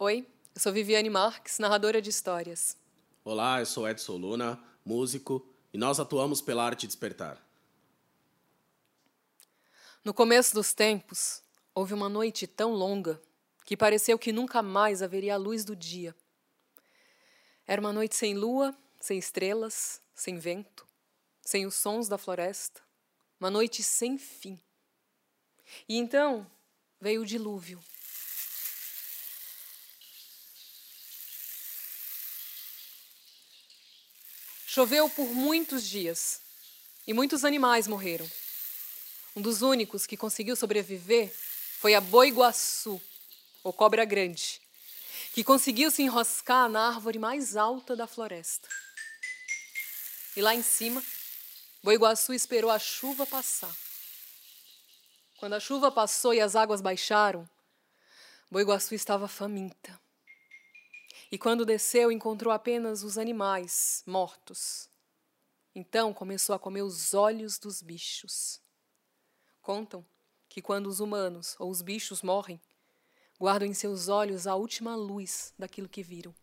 Oi, eu sou Viviane Marques, narradora de histórias. Olá, eu sou Edson Luna, músico, e nós atuamos pela arte despertar. No começo dos tempos, houve uma noite tão longa que pareceu que nunca mais haveria a luz do dia. Era uma noite sem lua, sem estrelas, sem vento, sem os sons da floresta, uma noite sem fim. E então veio o dilúvio. Choveu por muitos dias e muitos animais morreram. Um dos únicos que conseguiu sobreviver foi a boi-guaçu, ou cobra grande, que conseguiu se enroscar na árvore mais alta da floresta. E lá em cima, boi-guaçu esperou a chuva passar. Quando a chuva passou e as águas baixaram, boi-guaçu estava faminta. E quando desceu, encontrou apenas os animais mortos. Então começou a comer os olhos dos bichos. Contam que quando os humanos ou os bichos morrem, guardam em seus olhos a última luz daquilo que viram.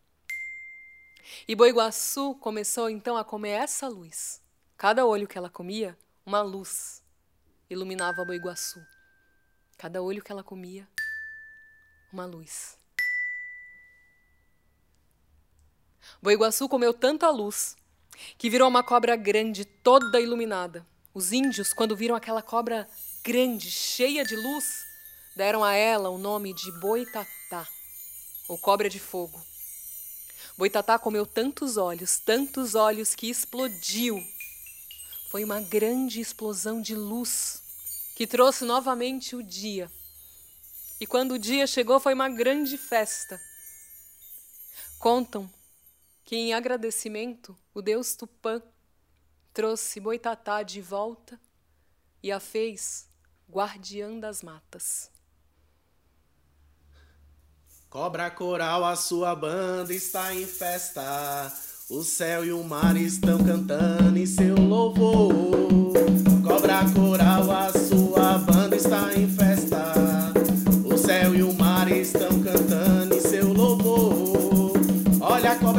E Boiguaçu começou então a comer essa luz. Cada olho que ela comia, uma luz iluminava Boiguaçu. Cada olho que ela comia, uma luz. Boiguaçu comeu tanta luz que virou uma cobra grande, toda iluminada. Os índios, quando viram aquela cobra grande, cheia de luz, deram a ela o nome de Boitatá, ou cobra de fogo. Boitatá comeu tantos olhos, tantos olhos que explodiu. Foi uma grande explosão de luz que trouxe novamente o dia. E quando o dia chegou, foi uma grande festa. Contam que, em agradecimento, o deus Tupã trouxe Boitatá de volta e a fez guardiã das matas. Cobra coral, a sua banda está em festa. O céu e o mar estão cantando em seu louvor.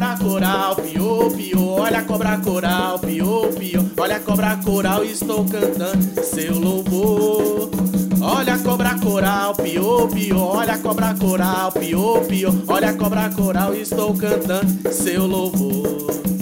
Cobra coral, piô, piô. Olha a cobra coral, piô, piô. Olha a cobra coral, estou cantando seu louvor. Olha a cobra coral, piô, piô. Olha a cobra coral, piô, piô. Olha a cobra coral, estou cantando seu louvor.